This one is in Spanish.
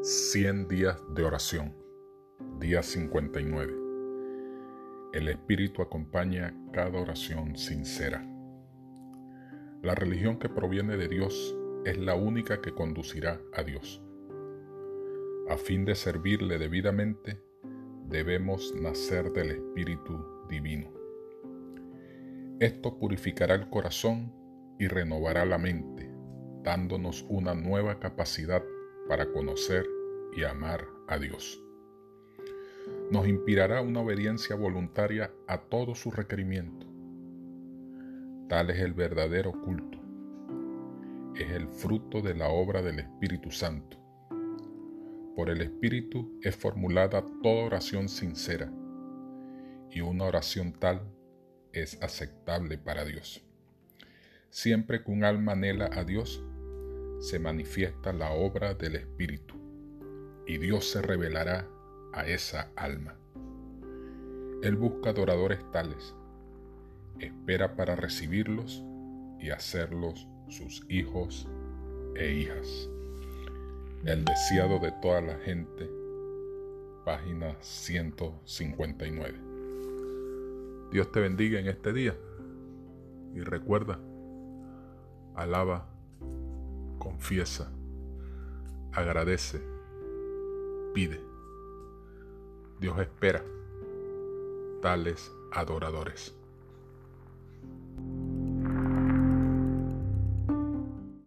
100 días de oración, día 59. El Espíritu acompaña cada oración sincera. La religión que proviene de Dios es la única que conducirá a Dios. A fin de servirle debidamente, debemos nacer del Espíritu Divino. Esto purificará el corazón y renovará la mente, dándonos una nueva capacidad para conocer y amar a Dios. Nos inspirará una obediencia voluntaria a todo su requerimiento. Tal es el verdadero culto. Es el fruto de la obra del Espíritu Santo. Por el Espíritu es formulada toda oración sincera y una oración tal es aceptable para Dios. Siempre que un alma anhela a Dios, se manifiesta la obra del Espíritu y Dios se revelará a esa alma. Él busca adoradores tales, espera para recibirlos y hacerlos sus hijos e hijas. El deseado de toda la gente, página 159. Dios te bendiga en este día y recuerda, alaba, confiesa, agradece pide. Dios espera tales adoradores.